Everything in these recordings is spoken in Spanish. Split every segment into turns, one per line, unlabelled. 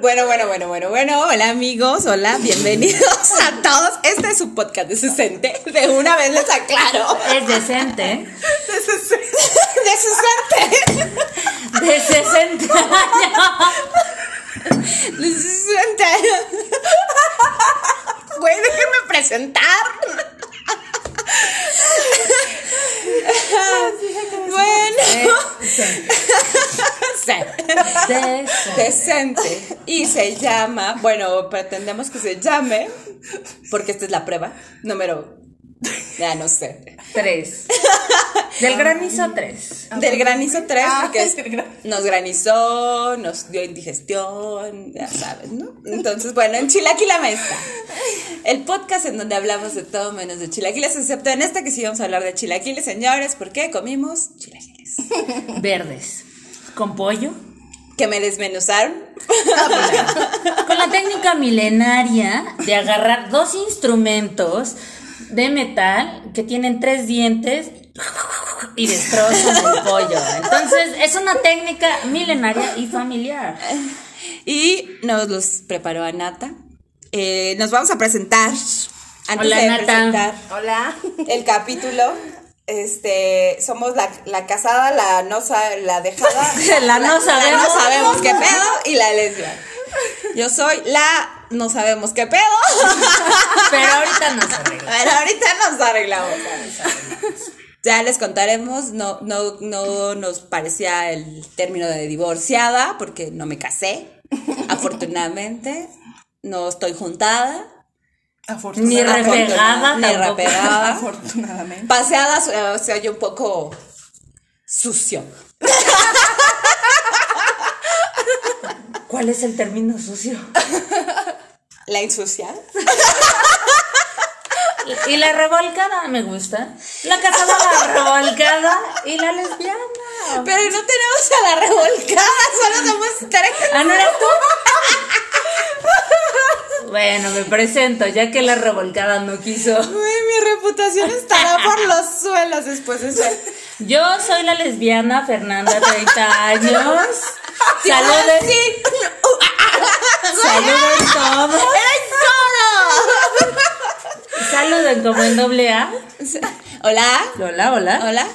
Bueno, bueno, bueno, bueno, bueno. Hola amigos, hola, bienvenidos a todos. Este es su podcast de 60. De una vez les aclaro.
Es decente.
De 60. De 60.
De 60 años.
De 60. Güey, déjenme presentar. Bueno.
Decente.
Decente. Y se llama, bueno, pretendemos que se llame, porque esta es la prueba, número, ya no sé.
Tres. Del granizo, tres.
Del granizo 3,
Ah,
porque es-
gran-
nos granizó, nos dio indigestión, ya sabes, ¿no? Entonces, bueno, en Chilaquila está. El podcast en donde hablamos de todo menos de chilaquiles, excepto en esta que sí vamos a hablar de chilaquiles, señores, porque comimos chilaquiles.
Verdes. Con pollo.
Que me desmenuzaron.
Con la técnica milenaria de agarrar dos instrumentos de metal que tienen tres dientes y destrozan el pollo. Entonces, es una técnica milenaria y familiar.
Y nos los preparó Anata. Eh, nos vamos a presentar. Antes
Hola,
de
Nata.
presentar
Hola.
el capítulo. Este, somos la, la casada, la no la dejada,
La no sabemos.
no sabemos qué pedo y la lesbiana. Yo soy la no sabemos qué pedo,
Pero ahorita no se arregla.
pero ahorita nos arreglamos. Ya les contaremos, no, no, no nos parecía el término de divorciada porque no me casé, afortunadamente, no estoy juntada.
Ni
Afortunadamente.
repegada
Ni repegada.
Afortunadamente.
Paseada se oye un poco sucio.
¿Cuál es el término sucio?
La insuciada.
Y la revolcada me gusta. La casada, la revolcada y la lesbiana.
Pero no tenemos a la revolcada, solo somos tres.
¿Ah, no eres tú? Bueno, me presento, ya que la revolcada no quiso.
Uy, mi reputación estará por los suelos después de ser.
Yo soy la lesbiana Fernanda, 30 años. Saluden,
Sí.
saluden todos. Saluden como en doble A.
Hola.
Hola, hola.
Hola.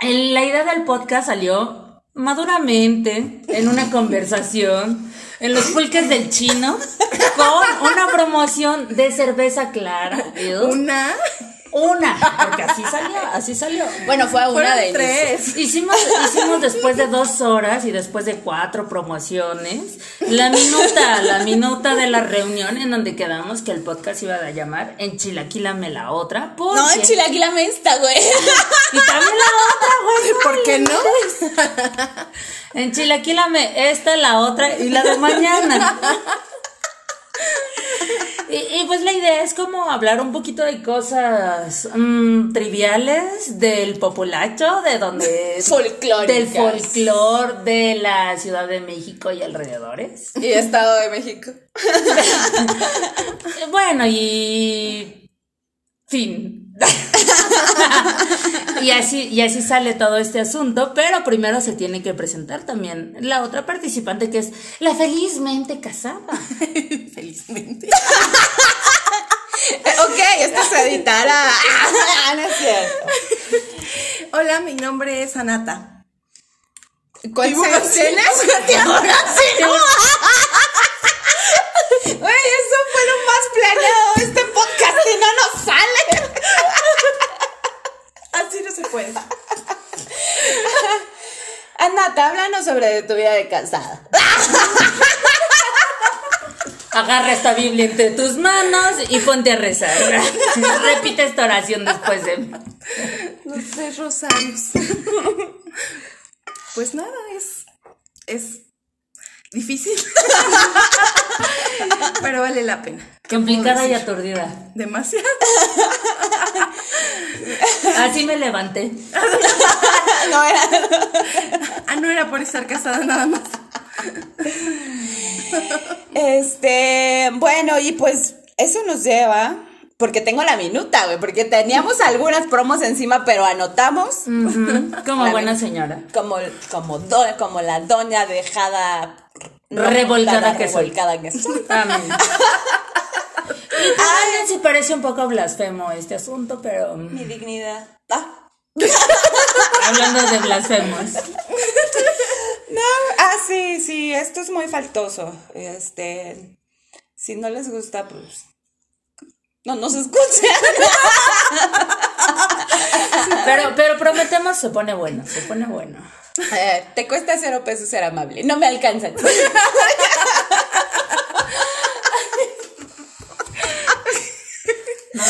La idea del podcast salió maduramente en una conversación en los pulques del chino con una promoción de cerveza clara.
Una.
Una, porque así salió, así salió.
Bueno, fue una
Fueron
de
tres.
Hicimos, hicimos después de dos horas y después de cuatro promociones la minuta, la minuta de la reunión en donde quedamos que el podcast iba a llamar Enchilaquílame la otra. Porque,
No, en Chilaquila me está, güey.
Y también la otra, güey.
¿Por qué no?
Enchilaquílame esta, la otra y la de mañana. Y, y pues la idea es como hablar un poquito de cosas mm, triviales del populacho, de donde... Del folclor de la Ciudad de México y alrededores.
Y Estado de México.
Bueno, y... Fin. y así, y así sale todo este asunto, pero primero se tiene que presentar también la otra participante que es la felizmente casada.
Felizmente.
Ok, esto se editará. No es cierto.
Hola, mi nombre es Anata.
¿Cuántos
Vivo
años
así.
tienes? Güey, eso fue lo más planeado de este podcast y no nos sale.
Puede.
Anata, háblanos sobre tu vida de casada.
Agarra esta Biblia entre tus manos y ponte a rezar. Repite esta oración después de mí.
Los tres rosarios. Pues nada, es. Es difícil. Pero vale la pena. ¿Qué puedo
Complicada y aturdida.
Demasiado.
Así me levanté.
No era.
Ah, no era por estar casada nada más.
Este, bueno, y pues eso nos lleva, porque tengo la minuta, güey, porque teníamos algunas promos encima, pero anotamos
Como
La
buena señora.
como, como, do- como la doña dejada
Revolcada que soy.
revolcada que soy.
Amén. Y también sí parece un poco blasfemo este asunto, pero mm,
Mi dignidad. Ah.
hablando de blasfemos.
No, ah, sí, sí, esto es muy faltoso. Este, si no les gusta, pues no nos escuchen.
Pero, pero prometemos se pone bueno, se pone bueno.
Eh, te cuesta cero pesos ser amable. No me alcanzan.
No me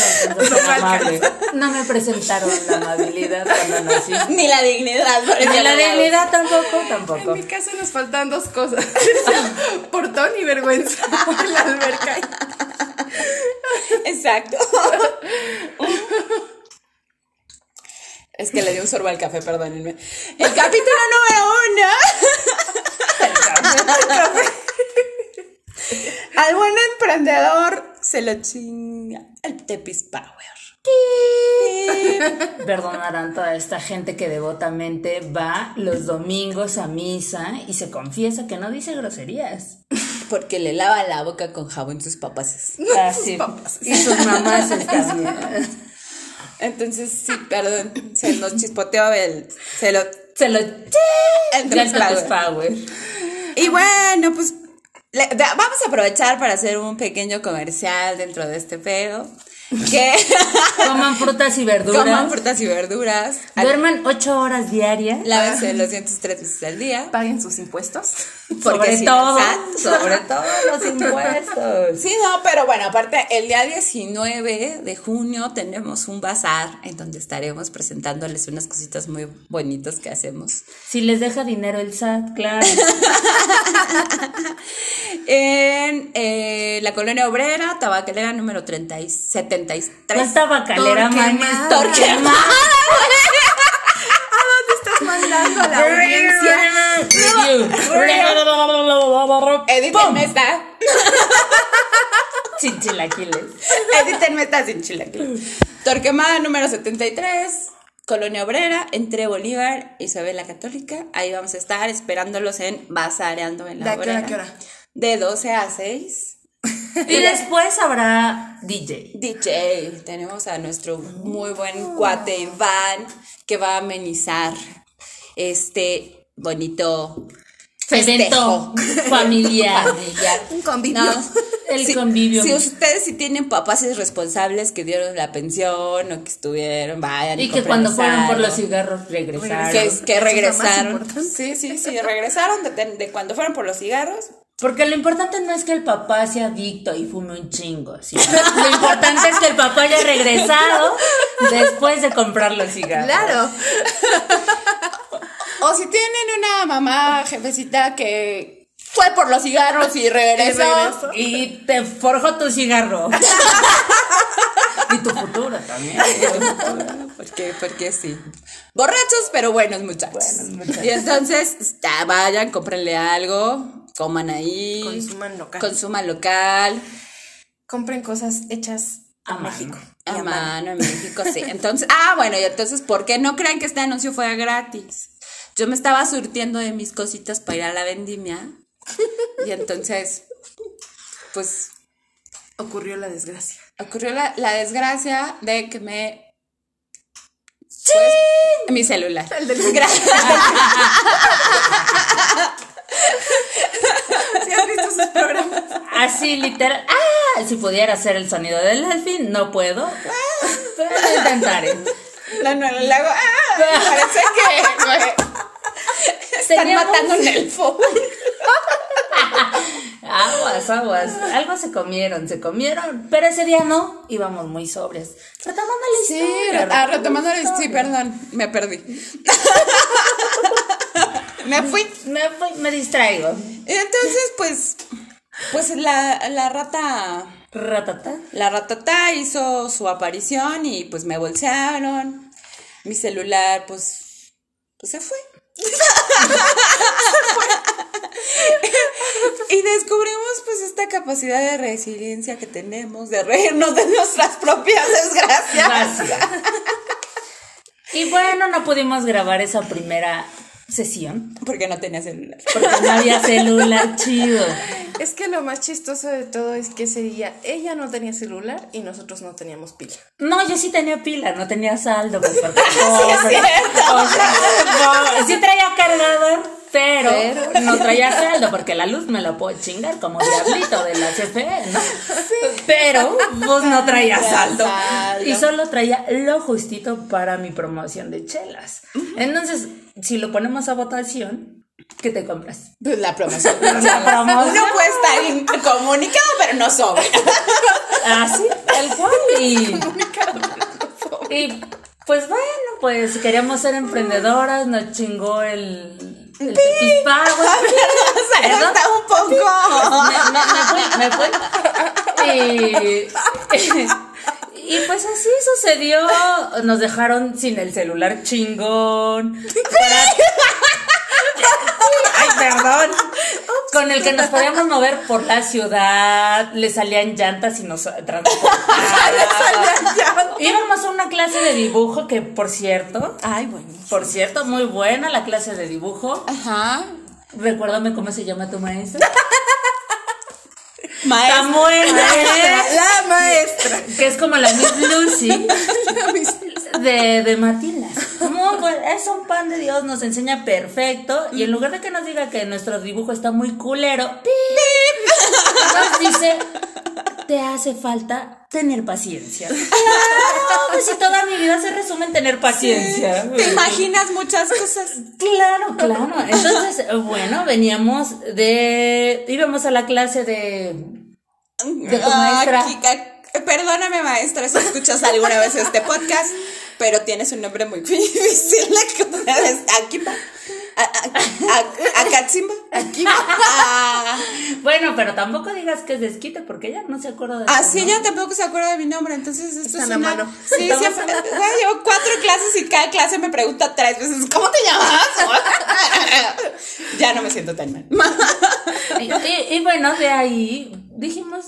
alcanzó ser amable. No me presentaron la amabilidad cuando nací.
Ni la dignidad. por ese
la dignidad tampoco,
En
tampoco.
mi caso nos faltan dos cosas. Portón y vergüenza. La alberca.
Exacto. Es que le di un sorbo al café, perdónenme. El capítulo número uno. Al buen emprendedor se lo chinga el Tepis Power.
Perdonarán toda esta gente que devotamente va los domingos a misa y se confiesa que no dice groserías.
Porque le lava la boca con jabón sus papás.
Así. Y sus mamás también.
Entonces, sí, perdón, se nos chispoteó el. Se lo.
Se lo
El Tepis. Power. Y bueno, pues le- vamos a aprovechar para hacer un pequeño comercial dentro de este pedo. Que
Coman frutas y verduras.
coman frutas y verduras.
Duerman ocho horas diarias.
Lávense los dientes tres veces al día.
Paguen sus impuestos.
Sobre
si-
todo.
exacto,
Sobre todo los impuestos.
Sí, no, pero bueno, aparte, el día 19 de junio tenemos un bazar en donde estaremos presentándoles unas cositas muy bonitas que hacemos.
Si les deja dinero el SAT, claro.
En eh, la colonia obrera, tabacalera número 30 y 73.
¿Cuál tabacalera,
Torquemada.
manes?
Torquemada.
Estás mandando a la audiencia.
Edítenme esta.
Sin chilaquiles.
Edítenme esta sin chilaquiles. Torquemada número 73. Colonia Obrera, entre Bolívar y Isabel la Católica. Ahí vamos a estar esperándolos en Bazareando en la
¿De
Obrera.
qué hora?
De 12 a 6.
Y después habrá DJ.
DJ, tenemos a nuestro muy buen cuate Iván que va a amenizar este bonito
Evento
festejo.
familiar.
familiar.
Un convivio.
No,
El
si-
convivio.
Si ustedes sí tienen papás responsables que dieron la pensión o que estuvieron, vayan.
Y que cuando fueron por los cigarros regresaron.
que, regresaron. Sí, sí, sí, regresaron de, de cuando fueron por los cigarros.
Porque lo importante no es que el papá sea adicto y fume un chingo. ¿sí? Lo importante es que el papá haya regresado después de comprar los cigarros.
Claro.
O si tienen una mamá jefecita que fue por los cigarros y regresó.
Y te forjó tu cigarro. y tu futuro también.
Porque, porque sí. Borrachos, pero buenos muchachos.
Buenos muchachos.
Y entonces, ya vayan, cómprenle algo, coman ahí.
Consuman local.
Consuman local.
Compren cosas hechas
A.
México.
A
mano.
mano en México, sí. Entonces, ah, bueno, y entonces, ¿por qué no crean que este anuncio fue gratis? Yo me estaba surtiendo de mis cositas para ir a la vendimia. Y entonces, pues,
Ocurrió la desgracia.
ocurrió la, la desgracia de que me. Pues, mi celular.
El del. ¿Sí has visto sus programas?
Así literal. ¡Ah! Si pudiera hacer el sonido del delfín, no puedo. Pero lo intentaré.
No, no, le hago. ¡Ah! Parece que. Están
Teníamos-
matando un elfo.
Aguas, aguas. Algo se comieron, se comieron. Pero ese día no. Íbamos muy sobrias. Retomando la
Sí,
historia.
ah, retomando la
historia.
Sí, perdón, me perdí. me fui.
Me, fui- me distraigo.
Entonces, pues. Pues la, la rata.
Ratata.
La ratata hizo su aparición y pues me bolsearon. Mi celular, pues. Pues se fue. y descubrimos pues esta capacidad de resiliencia que tenemos de reírnos de nuestras propias desgracias.
Y bueno, no pudimos grabar esa primera sesión
Porque no tenía celular.
porque no había celular chido.
Es que lo más chistoso de todo es que ese día ella no tenía celular y nosotros no teníamos pila.
No, yo sí tenía pila, no tenía saldo. Pues, porque, pobre. O sea, no, sí traía cargador, pero,
Pero-
no traía saldo porque la luz me lo puedo chingar como diablito de la CFE, ¿no? Pero pues no traía
Traía
saldo.
saldo.
Y solo traía lo justito para mi promoción de chelas. Entonces, si lo ponemos a votación, ¿qué te compras?
Pues la promoción.
La promoción.
Uno puede estar incomunicado, pero no sobre.
Así, tal cual. Y, y pues bueno, pues queríamos ser emprendedoras, nos chingó el, el
sea,
Perdón.
está un poco.
Me, me- me fui, me fui. Y, y pues así sucedió. Nos dejaron sin el celular chingón. Para- Ay, perdón. Con el que nos podíamos mover por la ciudad, le salían llantas y nos transportaban. Íbamos a una clase de dibujo que, por cierto,
Ay, bueno.
por cierto, muy buena la clase de dibujo.
Ajá.
Recuérdame cómo se llama tu maestra.
Maestra.
Tan buena, ¿eh?
La maestra.
Que es como la Miss Lucy de, de Matilda. Muy buen- es un pan de Dios, nos enseña perfecto. Y en lugar de que nos diga que nuestro dibujo está muy culero, ¡pip! nos dice: Te hace falta tener paciencia. Claro, pues si toda mi vida se resume en tener paciencia.
Te imaginas muchas cosas.
Claro, claro. Entonces, bueno, veníamos de. íbamos a la clase de. de tu maestra.
Perdóname, maestra, si escuchas alguna vez este podcast, pero tienes un nombre muy difícil. Aquí A- a- a- Akatsimba. Aquí. Ah,
Bueno, pero tampoco digas que es desquite porque ella no se acuerda de
Así
eso,
ya tampoco se acuerda de mi nombre, entonces esto
Están
es
a
una...
mano.
Sí,
Estamos
siempre... Güey, llevo cuatro clases y cada clase me pregunta tres veces, ¿cómo te llamas? ya no me siento tan mal.
Y, bueno, de ahí dijimos,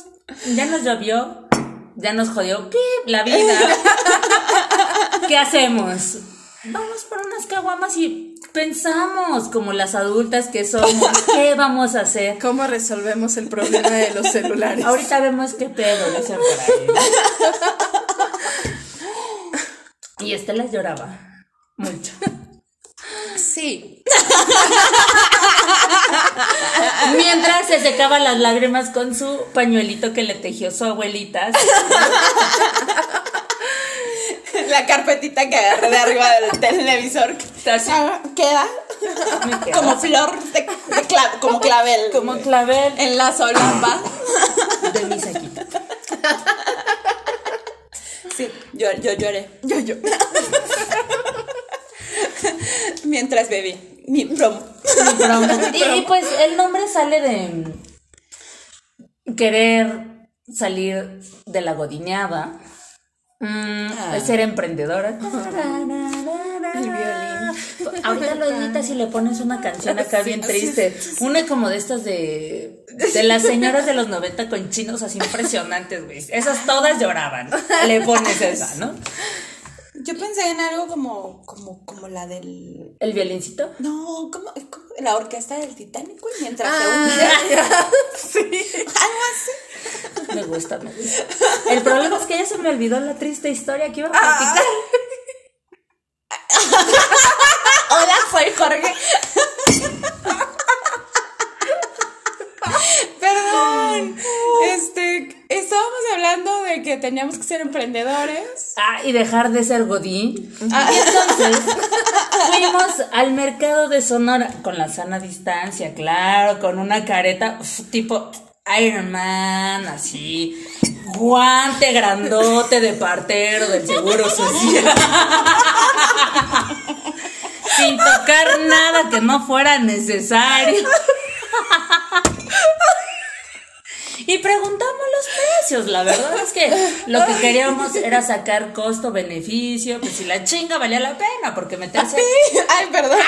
ya nos llovió, ya nos jodió ¿qué? la vida. ¿Qué hacemos? Vamos por unas caguamas y pensamos como las adultas que somos, ¿qué vamos a hacer?
¿Cómo resolvemos el problema de los celulares?
Ahorita vemos qué pedo, dicen por ahí. Y Estela lloraba mucho.
Sí.
Mientras se secaba las lágrimas con su pañuelito que le tejió su abuelita.
La carpetita que agarré de arriba del televisor. Ah, Queda como flor de, de cla- como clavel.
como clavel
en la solapa.
de mi saquita.
Sí, yo, yo lloré.
Yo, yo.
Mientras bebí mi promo.
Mi promo. Y, y pues el nombre sale de querer salir de la godineada. Mm,
Ah.
ser emprendedora. El
violín.
Ahorita lo editas y le pones una canción acá bien triste. Una como de estas de. De las señoras de los 90 con chinos así impresionantes, güey. Esas todas lloraban. Le pones esa, ¿no?
Yo pensé en algo como, como, como la del.
El violincito.
No, como, como la orquesta del Titanic, güey, mientras se
Ah,
hundía.
ya. Sí.
Algo así.
Me gusta, me gusta. El problema es que ya se me olvidó la triste historia que iba a platicar.
Hola, soy Jorge. Perdón. Este, estábamos hablando de que teníamos que ser emprendedores.
Ah, y dejar de ser Godín. Y entonces fuimos al mercado de Sonora con la sana distancia, claro, con una careta uf, tipo Iron Man, así, guante grandote de partero del seguro social. Sin tocar nada que no fuera necesario. Y preguntamos los precios. La verdad es que lo que queríamos era sacar costo-beneficio, pues si la chinga valía la pena, porque meterse...
Ay, perdón.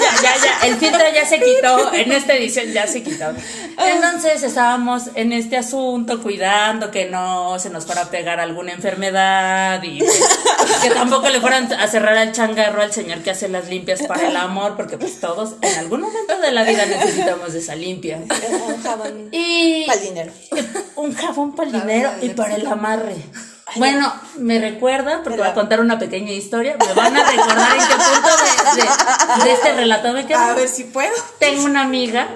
ya, ya, ya, el filtro ya se quitó, en esta edición ya se quitó. Entonces estábamos en este asunto cuidando que no se nos fuera a pegar alguna enfermedad y pues, que tampoco le fueran a cerrar el changarro al señor que hace las limpias para el amor, porque pues todos en algún momento de la vida necesitamos de esa limpia. Y
Pa'l dinero.
un jabón para el dinero y para el amarre. Bueno, me recuerda, porque voy a contar una pequeña historia, me van a recordar en qué punto de, de- de este relato me quedo.
A ver si puedo.
Tengo una amiga,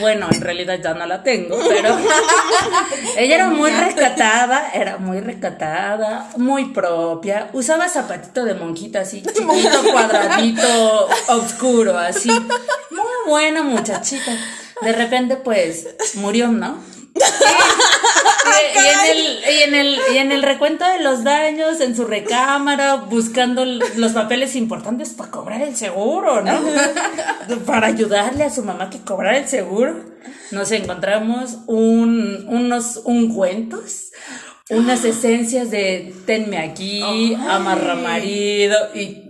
bueno, en realidad ya no la tengo, pero ella era muy recatada, era muy recatada, muy propia, usaba zapatito de monjita así, chiquito, cuadradito, oscuro, así, muy buena muchachita. De repente, pues, murió, ¿no? Y, y en el, y, en el, y en el recuento de los daños, en su recámara, buscando los papeles importantes para cobrar el seguro, ¿no? Para ayudarle a su mamá que cobrara el seguro, nos encontramos un, unos ungüentos, unas esencias de tenme aquí, amarra marido, y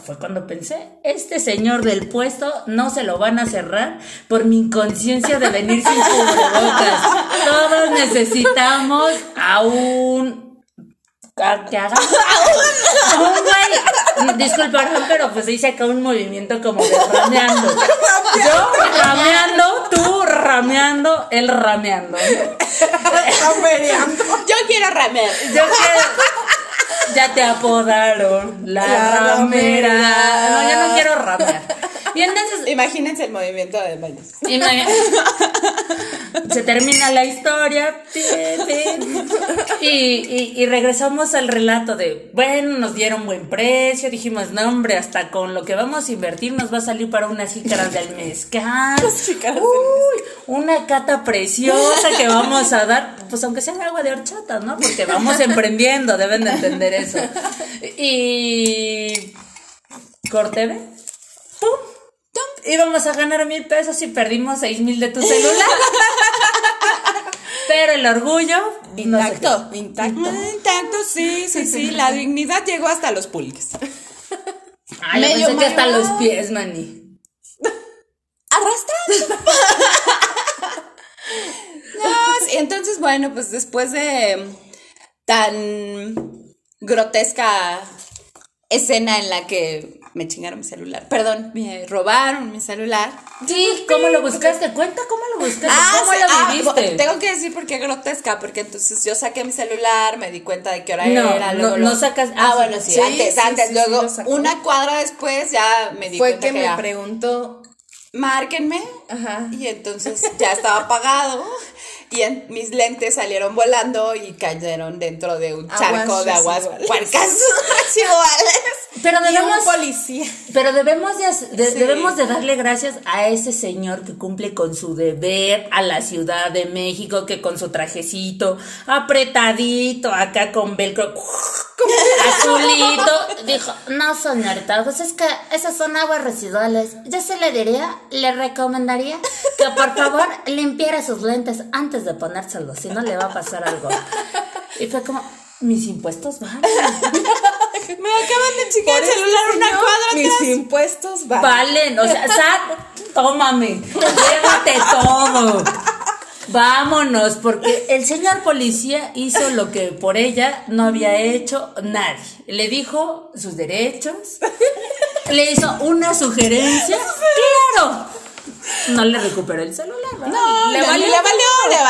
fue cuando pensé, este señor del puesto no se lo van a cerrar por mi inconsciencia de venir sin cubrebocas. Todos necesitamos a un... a que haga... A un güey. Disculparán, pero pues dice acá un movimiento como de rameando. Yo rameando, tú rameando, él rameando.
Yo quiero ramer.
Yo que ya te apodaron la,
La
ramera.
ramera.
No, yo no quiero ramear. Entonces
Imagínense el movimiento de manos.
Ima- Se termina la historia y, y- y regresamos al relato de, bueno, nos dieron buen precio, dijimos, no hombre, hasta con lo que vamos a invertir nos va a salir para unas jícaras del mezcal. Uy, una cata preciosa que vamos a dar, pues aunque sea agua de horchata, ¿no? Porque vamos emprendiendo, deben de entender eso. Y... Corte B. ¡Pum! Íbamos a ganar mil pesos y perdimos seis mil de tu celular. Pero el orgullo no
Intacto, intacto.
Intacto, sí, sí, sí. La dignidad llegó hasta los pulques.
Ay, yo
Medio
pensé que hasta los pies, mani.
Arrastrando. no, sí, entonces, bueno, pues después de tan grotesca escena en la que me chingaron mi celular, perdón, me robaron mi celular.
Sí, ¿cómo lo buscaste? Cuenta cómo lo buscaste, cómo
sí,
lo
ah,
viviste.
tengo que decir por qué grotesca, porque entonces yo saqué mi celular, me di cuenta de qué hora
No,
era.
no,
luego
no
lo-
sacas-
Ah,
ah,
bueno, sí,
sí,
antes,
sí,
antes, luego una cuadra después ya me di
Fue
cuenta
que me
ya-
preguntó.
márquenme.
Ajá.
Y entonces ya estaba apagado y en- mis lentes salieron volando y cayeron dentro de un
Aguas
charco de aguas
residuales.
puercas.
Pero
Y
debemos,
un policía.
pero debemos de, de-
Sí.
debemos de darle gracias a ese señor que cumple con su deber a la Ciudad de México, que con su trajecito apretadito, acá con velcro azulito, dijo, no señorita, pues es que esas son aguas residuales. Yo se le diría, le recomendaría que por favor limpiara sus lentes antes de ponérselos, si no le va a pasar algo. Y fue como, mis impuestos van.
Me acaban de chingar el celular una
Señor,
cuadra
Mis
atrás.
impuestos van.
Valen, o sea, Sat, tómame, llévate todo. Vámonos, porque el señor policía hizo lo que por ella no había hecho nadie. Le dijo sus derechos, le hizo una sugerencia, claro. No le recuperó el celular, ¿verdad?
No,
valió.
le valió, le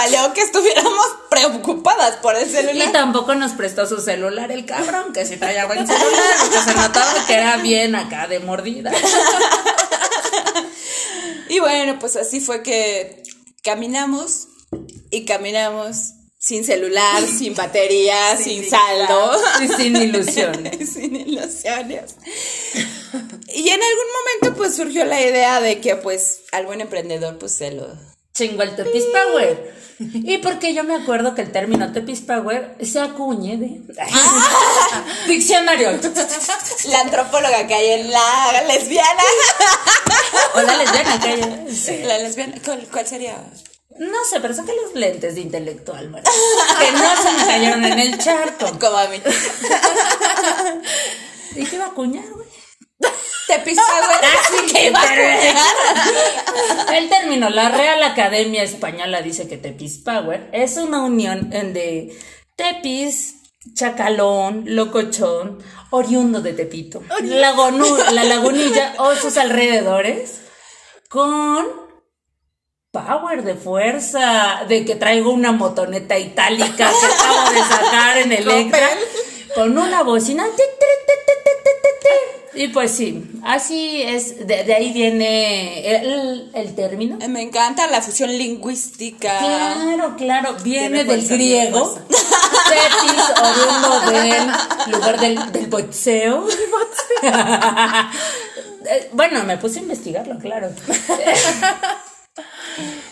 valió que estuviéramos preocupadas por el
Y
celular.
tampoco nos prestó su celular el cabrón, que sí traía buen celular, porque se notaba que era bien acá de mordida.
Y bueno, pues así fue que caminamos y caminamos sin celular, sin batería, sin saldo.
Y sin ilusiones.
sin ilusiones. Y en algún momento pues surgió la idea de que pues al buen emprendedor pues se lo...
Chingo el Tepis Power. Y porque yo me acuerdo que el término Tepis Power se acuñe de. Diccionario.
La antropóloga que hay en la lesbiana.
O la lesbiana que hay. Sí.
La lesbiana, ¿cuál, cuál sería?
No sé, pero saqué los lentes de intelectual, María. Que no se me cayeron en el charco.
Como a mí.
¿Y qué iba a cuñar, güey?
Te pisa, güey.
Así que El término, la Real Academia Española dice que Tepis Power es una unión de Tepis, Chacalón, Locochón, oriundo de Tepito, Lagonu- la lagunilla o sus alrededores, con power de fuerza, de que traigo una motoneta itálica que acabo de sacar en Electra, con una bocina. Y pues sí, así es, de, de ahí viene el, el término.
Me encanta la fusión lingüística.
Claro, claro, viene del griego. Tetis, oriundo del lugar del, del boxeo. Eh, bueno, me puse a investigarlo, claro.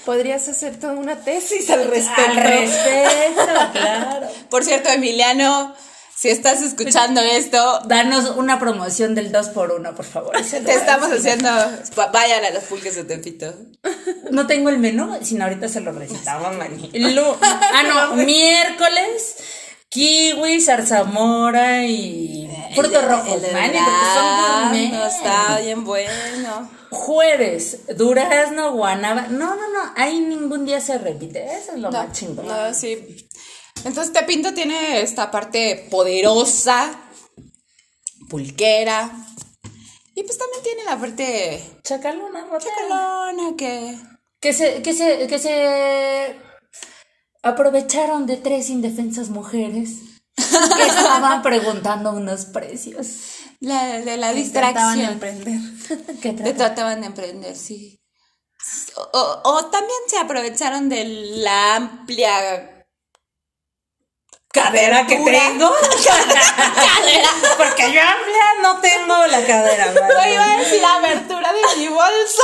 Podrías hacer toda una tesis al respecto.
Al respecto, claro.
Por cierto, Emiliano, si estás escuchando esto,
Danos una promoción del 2x1, por favor.
te estamos haciendo. Vayan a los pulques de Tepito.
No tengo el menú, sino ahorita se lo recitamos, mani. Lu- ah, no, miércoles, kiwi, zarzamora y frutos rojos,
El
mani, porque son gourmet.
Está bien bueno.
Jueves, durazno, guanaba. No, no, no, ahí ningún día se repite. Eso es lo
No,
más chingón.
no, sí. Entonces Tepinto tiene esta parte poderosa, pulquera. Y pues también tiene la parte
Chacalona, ratera.
chacalona que.
Que se, que se, que se aprovecharon de tres indefensas mujeres que estaban preguntando unos precios.
La, de la
Intentaban
distracción.
emprender.
¿Qué
Te
trata?
trataban de emprender, sí. O, o- o también se aprovecharon de la amplia
cadera que tengo. cadera. Porque yo amplia no tengo la cadera.
No iba a decir abertura de mi bolsa.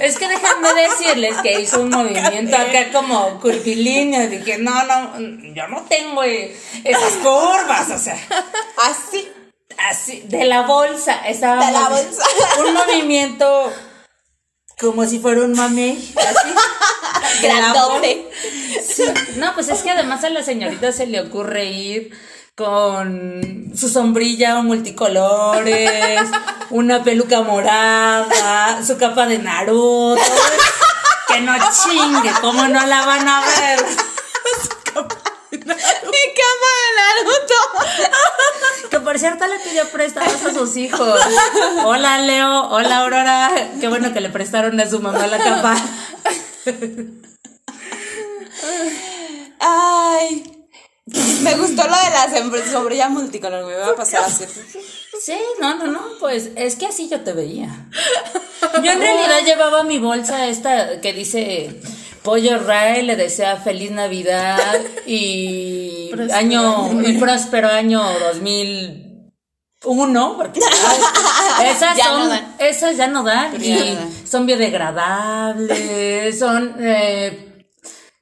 Es que déjenme decirles que hizo un movimiento acá como curvilíneo. Dije, no, no, yo no tengo eh, esas curvas. O sea,
Así.
así, de la bolsa. Estaba
De la bolsa.
Un movimiento como si fuera un mamey. Así. De
Grandote.
Sí. No, pues es que además a la señorita se le ocurre ir con su sombrilla multicolores, una peluca morada, su capa de Naruto. Que no chingue, ¿cómo no la van a ver?
Mi cama de Naruto.
Que por cierto le pidió préstamos a sus hijos. Hola Leo, hola Aurora. Qué bueno que le prestaron a su mamá la capa.
Ay. Me gustó lo de la sombrilla multicolor. Me va a pasar así.
Sí, no, no, no, pues es que así yo te veía. Yo en realidad llevaba mi bolsa esta que dice Pollo Ray le desea feliz Navidad y
Próspero
año
año
y próspero año 2001 porque esas
Ya
son
no dan.
esas ya no dan
Ya
y
no dan.
son biodegradables, son eh,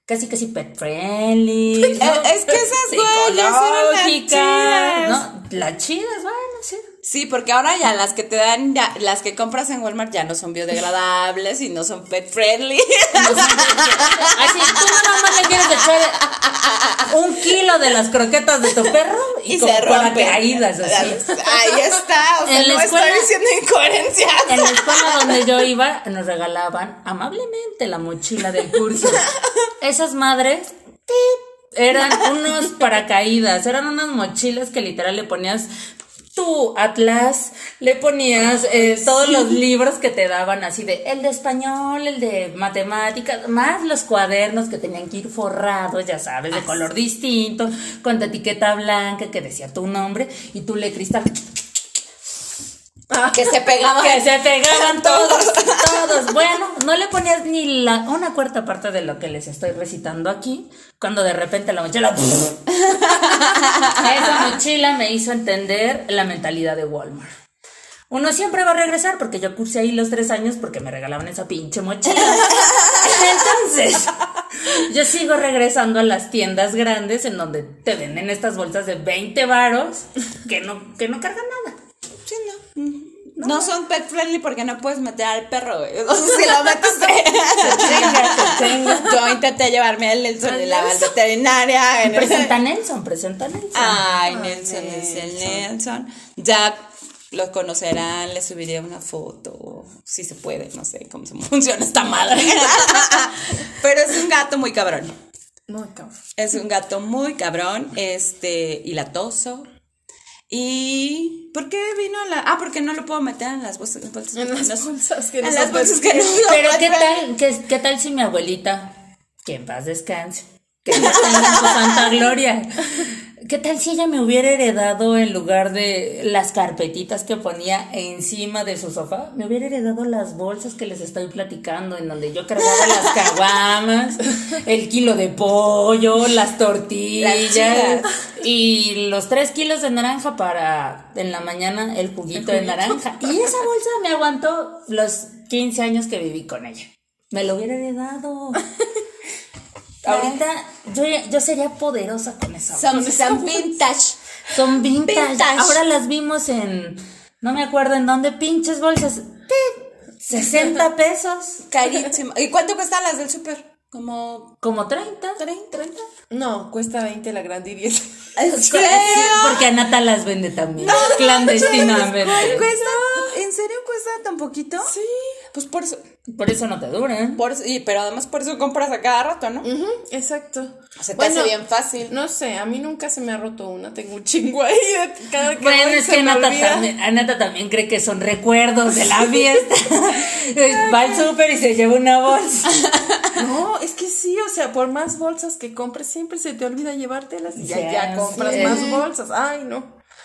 casi casi pet friendly. ¿no?
Es que esas güeyes eran las chidas.
¿no? Las chidas, sí.
Porque ahora ya las que te dan, ya, las que compras en Walmart ya no son biodegradables y no son pet friendly.
Así, tú nada más le quieres echar un kilo de las croquetas de tu perro y,
y
con
se rompe.
paracaídas así.
Ahí está, o sea,
En la
no
escuela-
estoy diciendo incoherencias.
En la escuela donde yo iba nos regalaban amablemente la mochila del curso. Esas madres eran unos paracaídas, eran unas mochilas que literal le ponías tu atlas, le ponías eh, todos los libros que te daban así de el de español, el de matemáticas, más los cuadernos que tenían que ir forrados, ya sabes, de color distinto, con tu etiqueta blanca que decía tu nombre y tú le cristal
Que se pegaban.
que se pegaban todos, todos. Bueno, no le ponías ni la, una cuarta parte de lo que les estoy recitando aquí, cuando de repente la mochila... Esa mochila me hizo entender la mentalidad de Walmart. Uno siempre va a regresar porque yo cursé ahí los tres años porque me regalaban esa pinche mochila. Entonces, yo sigo regresando a las tiendas grandes en donde te venden estas bolsas de 20 varos que no, que no cargan nada.
Sí, no. No son pet friendly porque no puedes meter al perro, güey. O sea, si lo metes, se, Intenté llevarme al Nelson
Al
de la veterinaria. en el-
Presenta Nelson, presenta Nelson.
Ay,
Ay,
Nelson,
Nelson.
Nelson. Ya los conocerán, les subiré una foto, si se puede, no sé cómo se funciona esta madre. Pero es un gato muy cabrón.
No, cabrón.
Es un gato muy cabrón, este, y latoso. ¿Y por qué vino la...? Ah, porque no lo puedo meter en las bolsas. bolsas
En
que
las bolsas que
en
no
las
son
bolsas que no
Pero ¿qué tal, qué, qué tal si mi abuelita, que en paz descanse, que no tenga en su santa gloria, qué tal si ella me hubiera heredado en lugar de las carpetitas que ponía encima de su sofá, me hubiera heredado las bolsas que les estoy platicando, en donde yo cargaba las caguamas, el kilo de pollo, las tortillas y los tres kilos de naranja para en la mañana el juguito de naranja. Y esa bolsa me aguantó los 15 años que viví con ella. Me lo hubiera heredado. Ahorita yo, yo sería poderosa con esa bolsa.
Son, son vintage.
Son vintage.
Vintage.
Ahora las vimos en. No me acuerdo en dónde, pinches bolsas. ¡Pip! 60 pesos.
Carísimo. ¿Y cuánto cuestan las del súper? Como
Como 30.
30.
No, cuesta 20 la grande y 10.
¿En
Sí, porque Anata las vende también. clandestinamente.
¿Cuesta? ¿En serio cuesta tan poquito?
Sí.
Pues por eso.
Por eso no te duran.
Por eso- y, pero además por eso compras a cada rato, ¿no?
Exacto.
Se te hace bien fácil.
No sé, a mí nunca se me ha roto una. Tengo un chingo ahí. de- Cada que
Bueno, es que Anata también, Anata también cree que son recuerdos de la fiesta. Va al súper y se lleva una bolsa.
No, es que sí, o sea, por más bolsas que compres, siempre se te olvida llevártelas y ya,
Ya
ya compras más bolsas. Ay, no.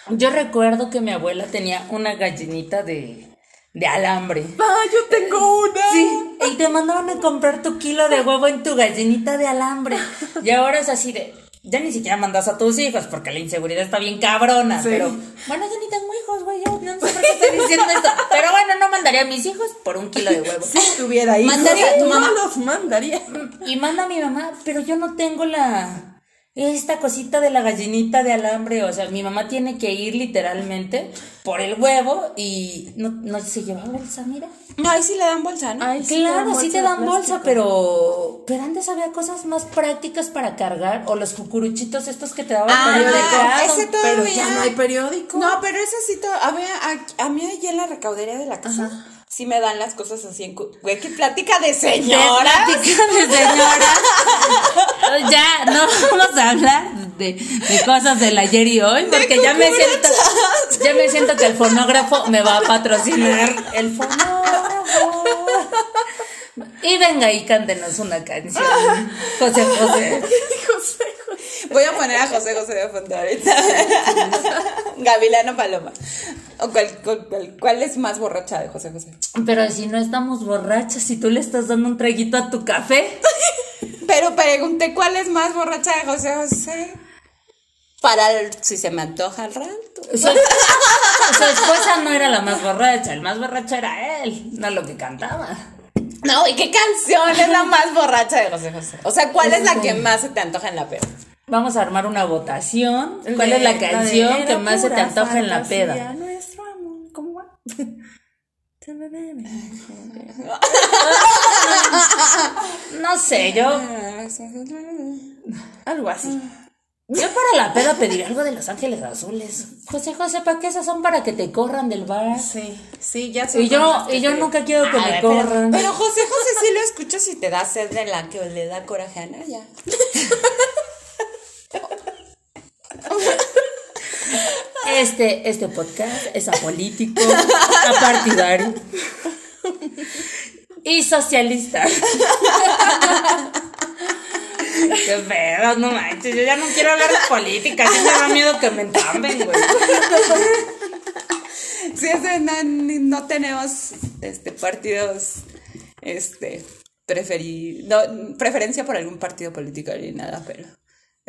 Yo recuerdo que mi abuela tenía una gallinita de, de alambre.
Ah, yo tengo una.
Sí, y te mandaban a comprar tu kilo de huevo en tu gallinita de alambre. Y ahora es así de. Ya ni siquiera mandas a tus hijos porque la inseguridad está bien cabrona.
Sí.
Pero bueno, yo ni tengo hijos, güey. Yo no sé por qué estoy diciendo esto. Pero bueno, no mandaría a mis hijos por un kilo de huevo.
Si tuviera hijos,
Mandaría a tu
no
mamá.
los mandaría.
Y manda a mi mamá, pero yo no tengo la. Esta cosita de la gallinita de alambre. O sea, mi mamá tiene que ir literalmente por el huevo y no, no se lleva bolsa, mira.
No, ahí sí le dan bolsa, ¿no?
Ay, sí te dan
Claro, sí
bolsa
te dan bolsa, pero pero antes había cosas más prácticas para cargar o los cucuruchitos estos que te daban
Ah,
para el
ese
Pero
todavía.
ya no hay periódico.
No, pero ese sí, a mí, a, a mí allí en la recaudería de la casa sí me dan las cosas así en... Güey, qué plática de
De
señora.
plática de señora. ya, no vamos a hablar de, de cosas del ayer y hoy, porque ya me siento, ya me siento que el fonógrafo me va a patrocinar el fonógrafo. Y venga y cántenos una canción. José José.
José, José.
Voy a poner a José José de fondo ahorita. Gavilano Paloma. ¿O cuál, cuál- cuál- es más borracha de José José?
Pero si no estamos borrachas, si tú le estás dando un traguito a tu café.
Pero pregunté cuál es más borracha de José José. Para el- si se me antoja al rato.
Su, su esposa no era la más borracha, el más borracho era él, no lo que cantaba.
No, ¿y qué canción es la más borracha de José José? O sea, ¿cuál es la que más se te antoja en la peda?
Vamos a armar una votación. ¿Cuál es la canción que más se te antoja en la peda?
Nuestro amor, ¿cómo va?
No sé, yo,
Algo así.
yo para la peda pediría algo de Los Ángeles Azules. José José, ¿para qué esas son para que te corran del bar?
Sí, sí, ya son
Y yo, y yo
te-
nunca quiero que
A
me
ver, pero,
corran.
pero José José sí lo escuchas y te da sed de la que le da coraje a Naya.
Este, este podcast es apolítico, apartidario y socialista. Qué pedo, no manches, yo ya no quiero hablar de política, ya me da miedo que me entamben, güey.
Sí, ese no, no tenemos este partidos este preferi no, preferencia por algún partido político ni nada, pero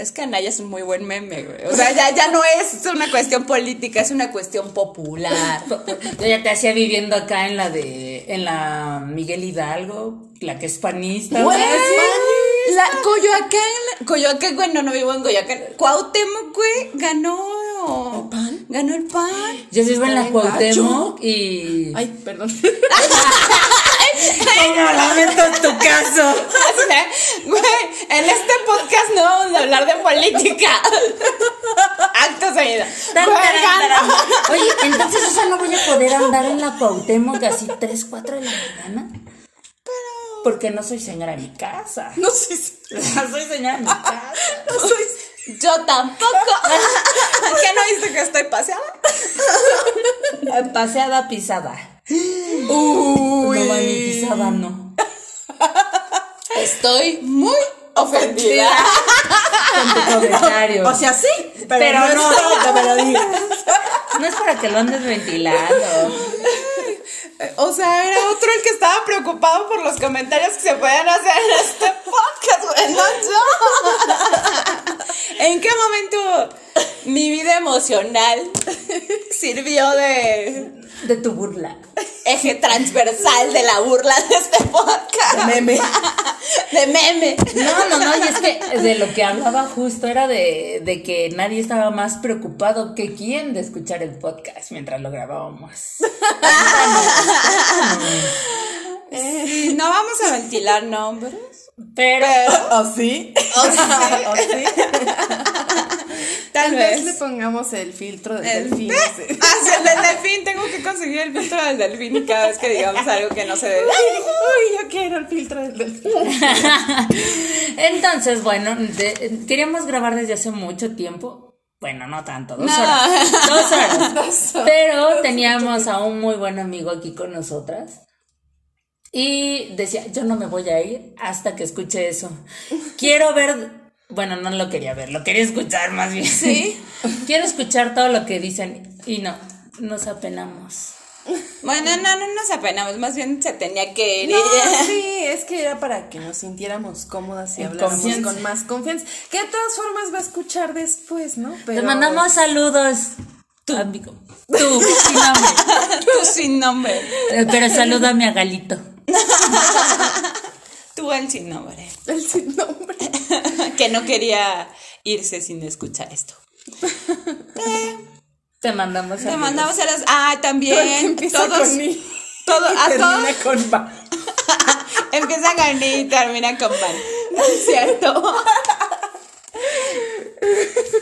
es que Anaya es un muy buen meme, güey. O sea, ya, ya no es una cuestión política, es una cuestión popular.
Yo ya te hacía viviendo acá en la de, en la Miguel Hidalgo, la que es panista.
Güey,
güey.
la Coyoacán, Coyoacán, güey, no, no vivo en Coyoacán. Cuauhtémoc, güey, ganó.
¿El PAN?
Ganó el pan.
Yo vivo en la Cuauhtémoc y...
Ay, perdón.
¿Cómo lamento tu casa? pasó?
O sea, güey, en este podcast no vamos a hablar de política. Acto seguido.
Tan, taran, taran. Oye, entonces, o sea, no voy a poder andar en la Cuauhtémoc así 3, 4 de la mañana. Porque no soy señora en mi casa.
No si.
No soy señora en mi casa.
No soy.
Yo tampoco. ¿Qué no viste que estoy paseada?
Paseada pisada.
Uy.
No pisada, no.
Estoy muy ofendida.
Con tu comentario.
O sea, sí, pero,
Pero
no,
no.
es que me lo digas.
no es para que lo andes ventilando.
O sea, era otro el que estaba preocupado por los comentarios que se pueden hacer en este podcast, güey, no yo. ¿En qué momento mi vida emocional sirvió de
De tu burla.
eje transversal de la burla de este podcast?
Meme.
De meme.
No, no, no, y es que de lo que hablaba justo era de, de que nadie estaba más preocupado que quién de escuchar el podcast mientras lo grabábamos.
Sí, no vamos a ventilar nombres.
Pero
¿O sí?
O sea,
¿O sí?
Tal
Tal vez
vez.
le pongamos el filtro del
El-
delfín.
Ah, sí, el del delfín. Tengo que conseguir el filtro del delfín cada vez que digamos algo que no se debe.
Uy, yo quiero el filtro del delfín.
entonces, bueno, de- queríamos grabar desde hace mucho tiempo. Bueno, no tanto, dos
No.
horas. Dos horas. Pero teníamos a un muy buen amigo aquí con nosotras. Y decía, yo no me voy a ir hasta que escuche eso. Quiero ver, bueno, no lo quería ver, lo quería escuchar más bien.
Sí.
Quiero escuchar todo lo que dicen y no, nos apenamos.
Bueno, no, no nos apenamos. Más bien se tenía que ir.
No, sí, es que era para que nos sintiéramos cómodas y
En
habláramos
confianza.
con más confianza. Que de todas formas va a escuchar después, ¿no?
Te mandamos saludos. Tu amigo. Tú, sin nombre.
Tú sin nombre.
Eh, Pero salúdame a Galito.
Tú el sin nombre.
el sin nombre.
Que no quería irse sin escuchar esto.
Te mandamos
Te
saludos.
mandamos a los. Ah,
Todo
también.
empieza
Todos.
con I
todo,
y
a
termina
todos.
con.
Empieza con I y termina con van. ¿Cierto?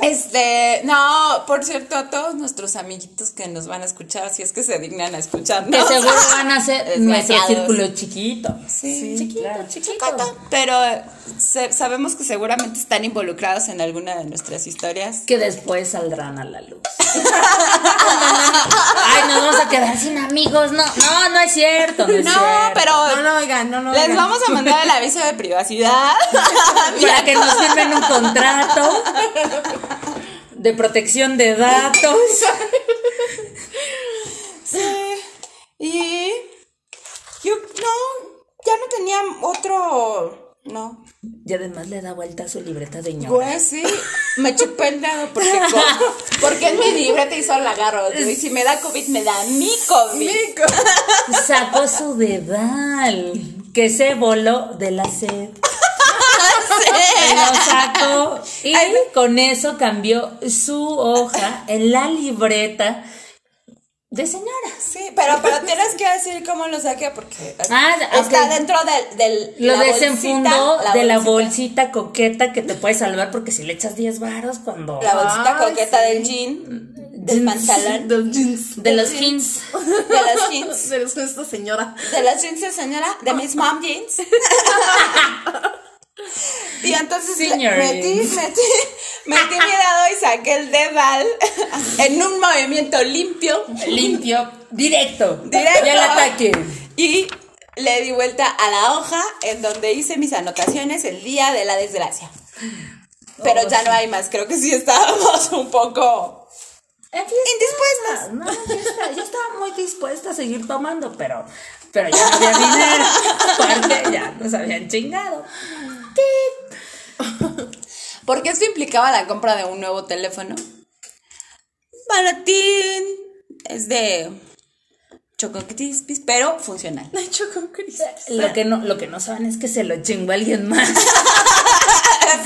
Este, no, por cierto, a todos nuestros amiguitos que nos van a escuchar, si es que se dignan a escucharnos.
Que seguro van a ser nuestro círculo chiquito.
Sí,
chiquito,
claro.
chiquito.
Pero se- sabemos que seguramente están involucrados en alguna de nuestras historias.
Que después saldrán a la luz. Ay, nos vamos a quedar sin amigos. No, no, no es cierto. No, es
No,
cierto.
pero
No, no, oigan, no, no.
les
oigan.
vamos a mandar el aviso de privacidad.
Para que nos firmen un contrato de protección de datos.
Sí. Y yo no, ya no tenía otro, no.
Y además le da vuelta a su libreta de ñora.
Pues sí, me chupé el dedo porque, porque en mi libreta hizo el agarro. Y si me da COVID, me da mi COVID.
Mico.
Sacó su dedal. Que se voló de la sed. Lo sacó y con eso cambió su hoja en la libreta de señora.
Sí, pero, pero tienes que decir cómo lo saqué porque
Ah,
está
ok.
dentro del, del
Lo
la
desenfundó
bolsita,
de la
bolsita.
coqueta que te puede salvar porque si le echas 10 varos cuando...
La bolsita
Ay,
coqueta
sí.
del jean, del pantalón,
De los jeans.
De los jeans.
de los jeans.
De los esta señora.
De los jeans de señora, de mis mom jeans. Y entonces metí, metí, metí mi dedo y saqué el dedal en un movimiento limpio.
Limpio, directo.
Directo.
Y al ataque.
Y le di vuelta a la hoja en donde hice mis anotaciones el día de la desgracia. Pero ya no hay más, creo que sí estábamos un poco indispuestas.
No, yo estaba, yo estaba muy dispuesta a seguir tomando, pero, pero ya no había dinero. Porque ya nos habían chingado.
Porque esto implicaba la compra de un nuevo teléfono. Baratín. Es de Choco Crispies, pero funcional.
Hecho con Cristo.
Lo que no, lo que no saben es que se lo chingó alguien más.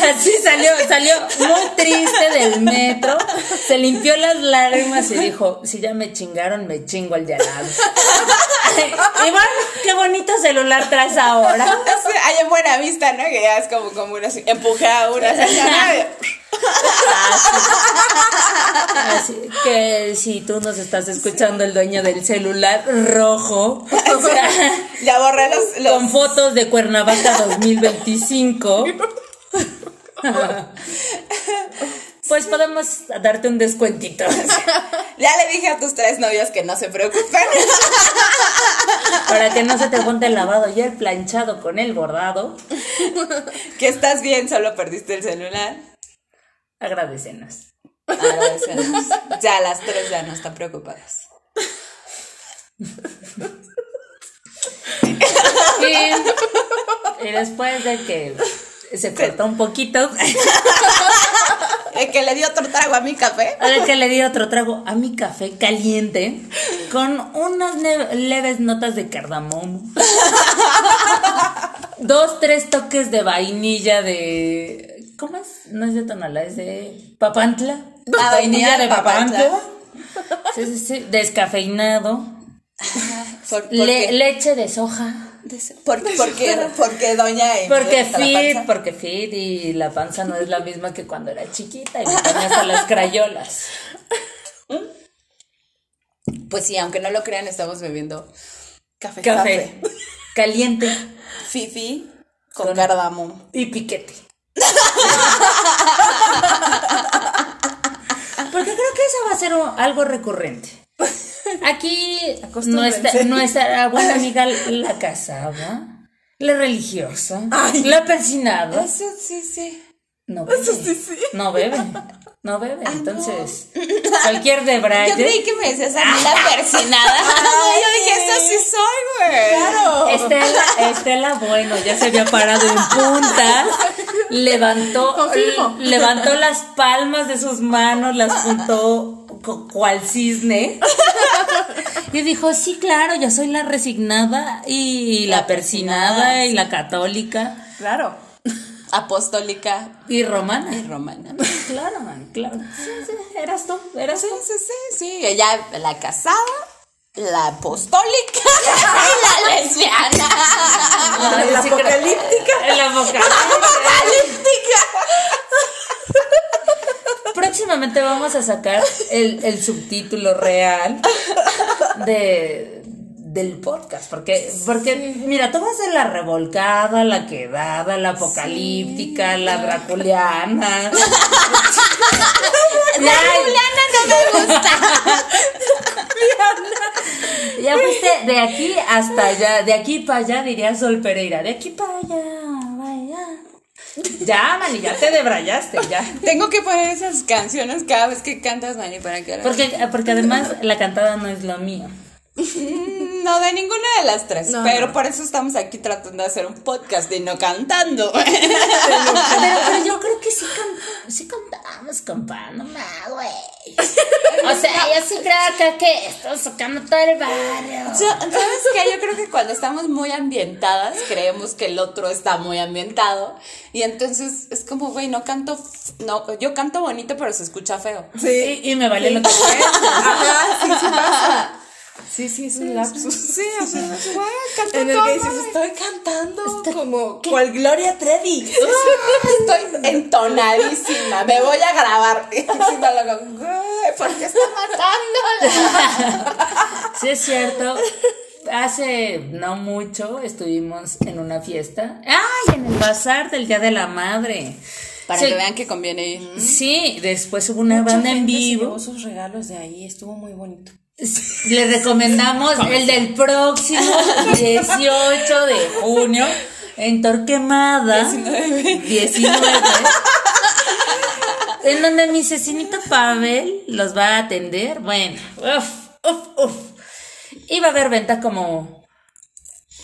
Así salió, salió muy triste del metro, se limpió las lágrimas y dijo, si ya me chingaron, me chingo al de al lado. Iván, qué bonito celular traes ahora.
Sí, Hay en buena vista, ¿no? Que ya es como, como una así, empujé a una así,
que si tú nos estás escuchando, el dueño del celular rojo, o sea,
ya borré los, los-
con fotos de Cuernavaca 2025, pues podemos darte un descuentito.
Ya le dije a tus tres novios que no se preocupen.
Para que no se te junte el lavado y el planchado con el bordado,
que estás bien, solo perdiste el celular.
Agradecenos.
Agradecemos. Ya las tres ya no están preocupadas.
Y, y después de que se cortó un poquito,
El que le dio otro trago a mi café.
ver que le di otro trago a mi café caliente con unas leves notas de cardamomo. Dos, tres toques de vainilla de. ¿Cómo es? No es de Tonalá, es de Papantla.
Ah, vainilla de Papantla.
Sí, sí, sí. Descafeinado.
Por, por
Le-
qué?
leche de soja.
Por- porque, porque doña
Porque
la
fit, porque fit y la panza no es la misma que cuando era chiquita y me ponía hasta las crayolas.
Pues sí, aunque no lo crean, estamos bebiendo café.
Café. Caliente
Fifi con,
Con-
cardamomo.
y piquete. Porque creo que eso va a ser un- algo recurrente. Aquí nuestra, nuestra buena amiga la casada, la religiosa, la persinada,
Eso sí, sí.
no bebe. No bebe. No bebe. Entonces, cualquier debraye.
Yo creí que me decías a mí la persinada. yo dije, esto sí soy, güey. Claro.
Estela, Estela, bueno, ya se había parado en punta, levantó,
Confirmo.
levantó las palmas de sus manos, las juntó cual cisne y dijo, sí, claro, yo soy la resignada y la,
La persinada,
persinada y la católica
Claro.
Apostólica
y romana.
y romana.
Claro, man, claro. Sí, sí, eras tú, eras
Sí,
tú.
sí, sí, sí. Ella, la casada, la apostólica y la lesbiana.
Ay,
la
sí creo-
apocalíptica.
La apocalíptica. Próximamente vamos a sacar el, el subtítulo real de, del podcast. Porque, porque mira, tú vas ser la revolcada, la quedada, la apocalíptica, la draculiana. Ya,
no me gusta.
ya fuiste de aquí hasta allá, de aquí para allá diría Sol Pereira, de aquí para allá, vaya. Ya, Mani, ya te debrayaste, ya.
Tengo que poner esas canciones cada vez que cantas, Mani, para que
Porque, porque además la cantada no es lo mío.
No, de ninguna de las tres.
No,
pero
no.
por eso estamos aquí tratando de hacer un podcast y no cantando.
Pero, pero yo creo que sí, can- sí cantamos, compa, no me güey. O sea, yo sí creo que, que estamos sacando todo el barrio.
Yo- ¿Sabes qué? Yo creo que cuando estamos muy ambientadas, creemos que el otro está muy ambientado. Y entonces es como, güey, no canto. No, yo canto bonito, pero se escucha feo.
Sí.
Y, y me vale lo que sea.
Ajá, sí, sí pasa. Sí, sí, es un lapsus.
Sí, o sea, güey,
En el
todo
que dices, estoy cantando como cual Gloria Trevi.
Estoy entonadísima, me voy a grabar. Y güey, ¿por qué está matándola?
Sí, es cierto. Hace no mucho estuvimos en una fiesta. ¡Ay! En el bazar del Día de la Madre.
Para
Sí.
que vean que conviene ir.
Sí, después hubo una
Mucha
banda en
gente
vivo.
sus regalos de ahí, estuvo muy bonito.
Le recomendamos el del próximo 18 de junio en Torquemada 19. En donde mi cecinito Pavel los va a atender. Bueno, uf, uf, uf. Y va a haber venta como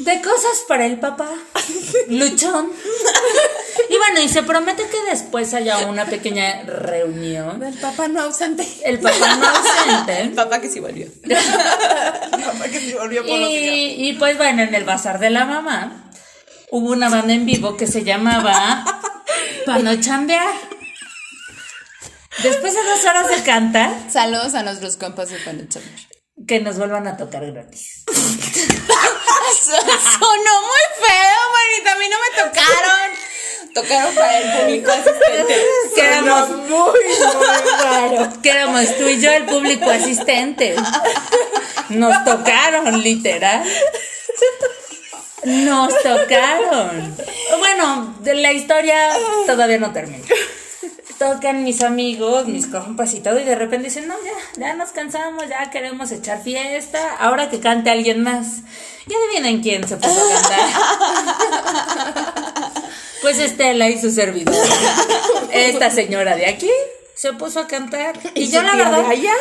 de cosas para el papá. Luchón. Y bueno, y se promete que después haya una pequeña reunión.
El papá no ausente.
El papá no ausente.
El papá que sí volvió.
El papá que se volvió por los cigarros.
Y, y pues bueno, en el bazar de la mamá hubo una banda en vivo que se llamaba Pa' no chambear. Después de dos horas de cantar,
Saludos a nuestros compas de Panochamer.
que nos vuelvan a tocar gratis.
Sonó muy feo, manita. A mí no me tocaron. Tocaron para el público asistente.
Que éramos,
muy, muy raro.
que éramos tú y yo el público asistente. Nos tocaron, literal. Nos tocaron. Bueno, la historia todavía no termina. Tocan mis amigos, mis compas y todo, y de repente dicen, no, ya, ya nos cansamos, ya queremos echar fiesta, ahora que cante alguien más. Y adivinen quién se puso a cantar. Pues Estela y su servidor. Esta señora de aquí se puso a cantar. Y,
¿Y
yo la verdad.
allá?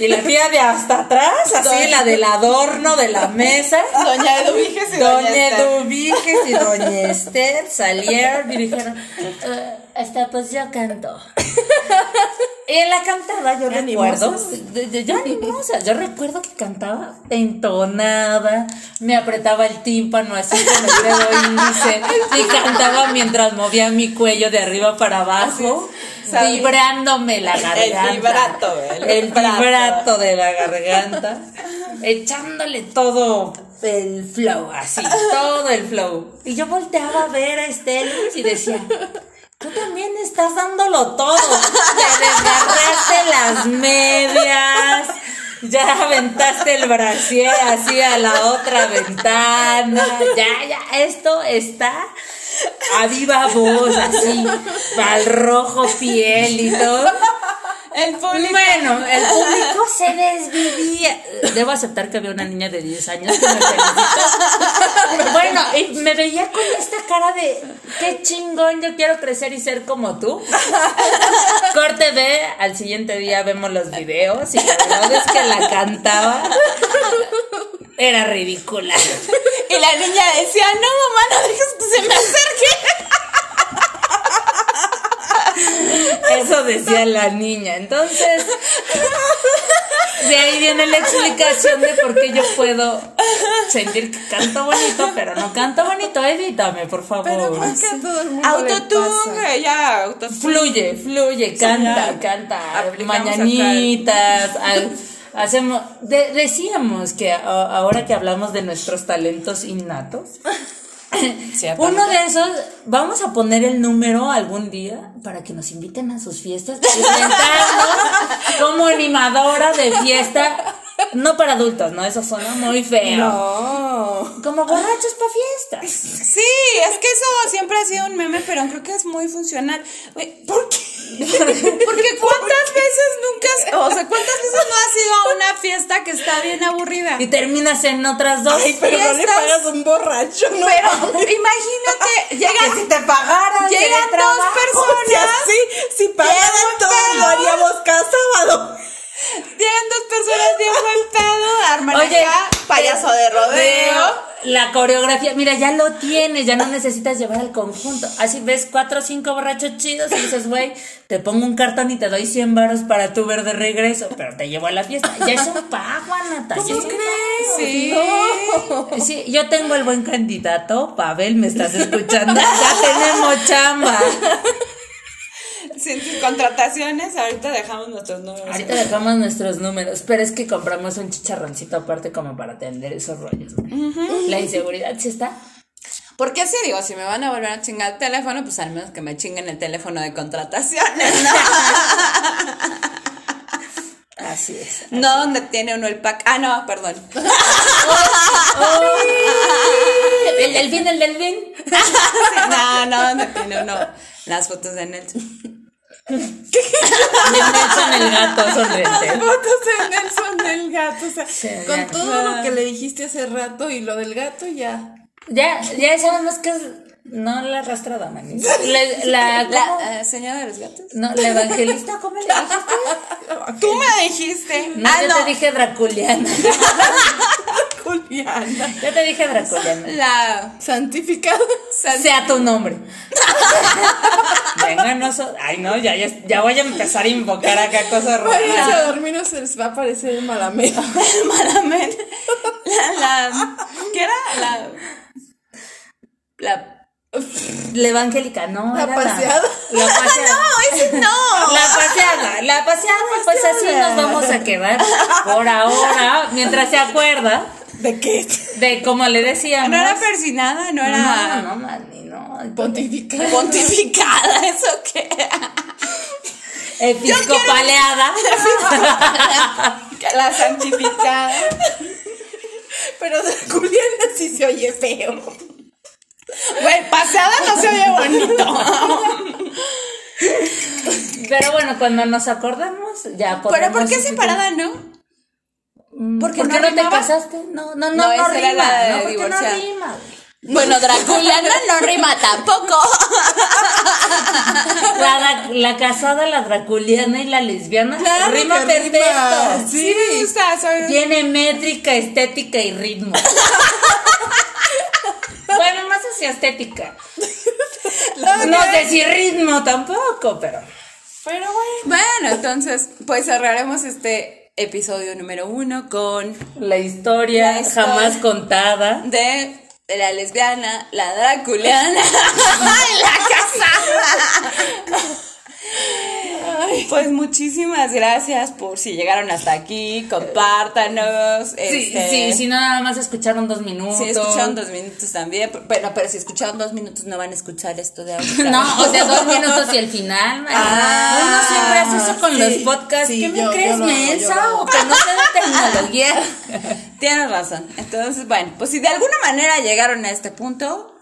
y la tía de hasta atrás, así la del adorno de la mesa.
Doña Eduviges y Doña
Doña. Eduviges y Doña Esther salieron y dijeron, "Eh, hasta pues yo canto. Y en la cantada yo recuerdo, de- yo animosa, yo recuerdo que cantaba entonada, me apretaba el tímpano así con el dedo índice y cantaba mientras movía mi cuello de arriba para abajo, vibrándome la garganta.
El vibrato, el
el
vibrato.
vibrato de la garganta, echándole todo el flow, así, todo el flow. Y yo volteaba a ver a Estela y decía, tú también estás dándolo todo. Te desgarraste las medias. Ya aventaste el brasier así a la otra ventana. Ya, ya, esto está a viva voz, así, al rojo piel y todo.
El público.
Bueno, el público se desvivía. Debo aceptar que había una niña de 10 años que me. Bueno, y me veía con esta cara de qué chingón, yo quiero crecer y ser como tú. Corte B, al siguiente día vemos los videos y la verdad es que la cantaba. Era ridícula.
Y la niña decía, no, mamá, no dejes que se me acerque.
Eso decía la niña. Entonces, de ahí viene la explicación de por qué yo puedo sentir que canto bonito, pero no canto bonito. Edítame, por favor.
Pero ¿por qué a todo el mundo le
Autotune,
pasa?
ya, autotune.
Fluye, fluye, canta, canta.
Aplicamos
Mañanitas. al- hacemos. de- decíamos que a- ahora que hablamos de nuestros talentos innatos. Uno de esos, vamos a poner el número algún día para que nos inviten a sus fiestas. Como animadora de fiesta, no para adultos, ¿no? Eso suena muy feo.
No.
Como borrachos para fiestas.
Sí, es que eso siempre ha sido un meme, pero creo que es muy funcional. ¿Por qué? Porque cuántas veces nunca, o sea, cuántas veces no has ido a una fiesta que está bien aburrida.
Y terminas en otras dos.
Ay, pero no le
fiestas.
pagas un borracho, ¿no?
Pero imagínate,
que
llegan,
si te pagaran.
llegan dos personas,
O sea, sí, si pagaran
Llegan
todo,
pedos.
lo haríamos cada sábado.
Llegan dos personas bien buen pedo, arman
Oye,
acá, payaso de rodeo.
La coreografía, mira, ya lo tienes, ya no necesitas llevar el conjunto. Así ves cuatro o cinco borrachos chidos y dices, güey, te pongo un cartón y te doy 100 varos para tu ver de regreso, pero te llevo a la fiesta. Ya es un pago, Anata. ya es un pago.
Sí.
Sí, yo tengo el buen candidato, Pavel, me estás escuchando. Ya tenemos chamba.
Sin tus contrataciones, ahorita dejamos nuestros números.
Ahorita dejamos nuestros números, pero es que compramos un chicharroncito aparte como para atender esos rollos. La inseguridad sí está.
Porque así digo, si me van a volver a chingar el teléfono, pues al menos que me chinguen el teléfono de contrataciones, ¿no?
Así es.
no donde tiene uno el pack. Ah, no, perdón.
El delfín, el delfín.
no, no, donde tiene uno las fotos de Nelson.
Nelson el gato sonriente.
Fotos de Nelson del gato. O sea,
Sí,
con
ya.
todo lo que le dijiste hace rato y lo del gato, ya.
Ya, ya sabemos que es. No la arrastrada, manis. La, la, ¿cómo?
La eh, señora de los gatos.
No, la evangelista, ¿cómo le dijiste?
Tú me dijiste.
No,
ah,
yo
no.
te dije Draculiana.
Juliana.
Yo te dije Draculiana.
La.
Santificado.
Sea tu nombre. Venga, no so- Ay, no, ya, ya, ya voy a empezar a invocar acá cosas
Para
raras.
dormir no se les va a aparecer el malameo.
Malamente. La, la. ¿Qué era? La. La.
La evangélica, no.
La
era
paseada.
La, la paseada.
No, ese no.
La paseada, la paseada, pues así nos vamos a quedar por ahora, mientras se acuerda.
¿De qué?
De como le decíamos.
No era persinada, no era.
No, no, no.
Pontificar.
Pontificada, ¿eso qué?
Episcopaleada.
La santificada.
Pero Juliana sí se oye feo.
Güey, pasada no se oye bonito.
Pero bueno, cuando nos acordamos, ya
Pero ¿por
podemos
qué separada no?
¿Por
qué
qué
no
no, te casaste? No, no, no,
No,
no,
esa era
rima.
la de
no, porque
divorciada.
no rima.
Bueno, Draculiana no rima tampoco.
La, la, la casada, la draculiana y la lesbiana
Claro
rima perfecto.
Sí, me gusta, soy-
Tiene métrica, estética y ritmo. bueno, más hacia estética. No sé si ritmo tampoco, pero.
Pero bueno.
Bueno, entonces, pues cerraremos este episodio número uno con
La historia,
La historia.
jamás contada.
de, de la lesbiana, la draculiana y la casada. Pues muchísimas gracias por si llegaron hasta aquí, compártanos.
Sí,
este,
sí, si no, nada más escucharon dos minutos.
Si escucharon dos minutos también, bueno, pero si escucharon dos minutos no van a escuchar esto de ahorita.
No, o sea, dos minutos y el final.
Ah,
Uno siempre hace eso con
sí,
los podcasts.
sí,
¿Qué me
yo-
crees,
yo
mensa? O que no sé de tecnología.
Tienes razón. Entonces, bueno, pues si de alguna manera llegaron a este punto.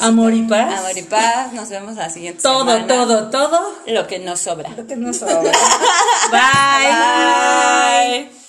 Amor y paz.
Amor y paz. Nos vemos la siguiente
todo,
semana.
Todo, todo, todo.
Lo que nos sobra.
Lo que nos sobra. Bye. Bye.